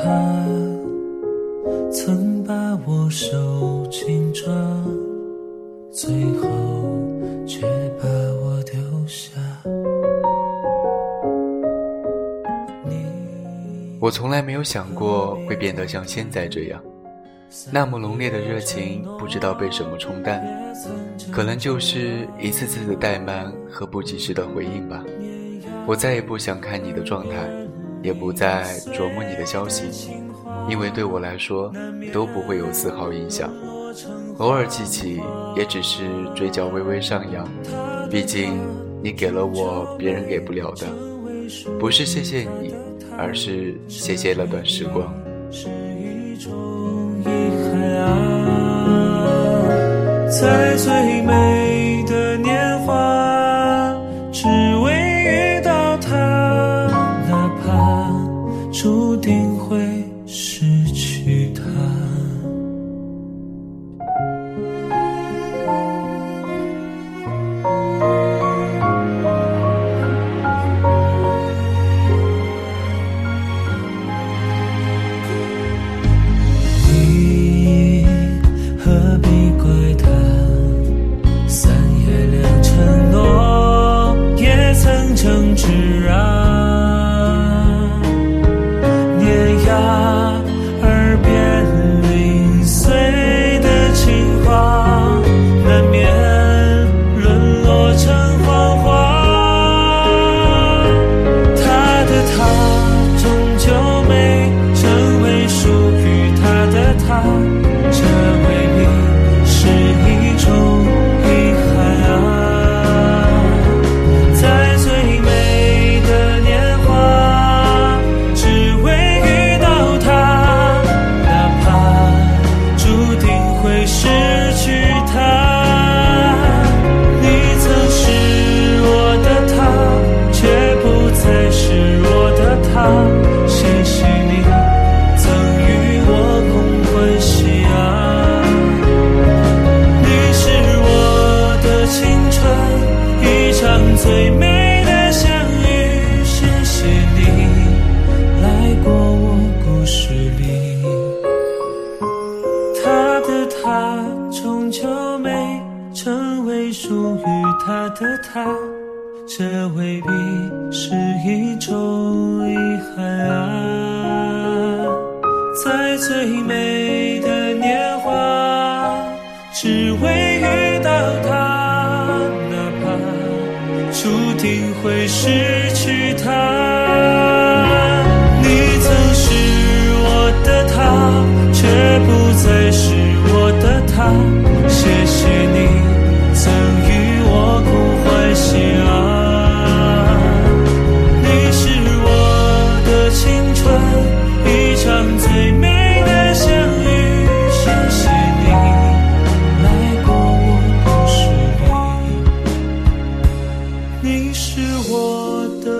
他曾把我手紧抓，最后却把我丢下。我从来没有想过会变得像现在这样，那么浓烈的热情，不知道被什么冲淡，可能就是一次次的怠慢和不及时的回应吧。我再也不想看你的状态，也不再琢磨你的消息，因为对我来说都不会有丝毫影响。偶尔记起，也只是嘴角微微上扬。毕竟你给了我别人给不了的，不是谢谢你。而是谢谢那段时光。是一种遗憾啊，在最美的年华，注定会失去他。你何必怪他？三言两承诺也曾争执最美的相遇，谢谢你来过我故事里。他的他终究没成为属于他的他，这未必是一种遗憾啊，在最美。注定会失去他。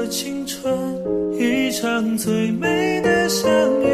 青春一场最美的相遇。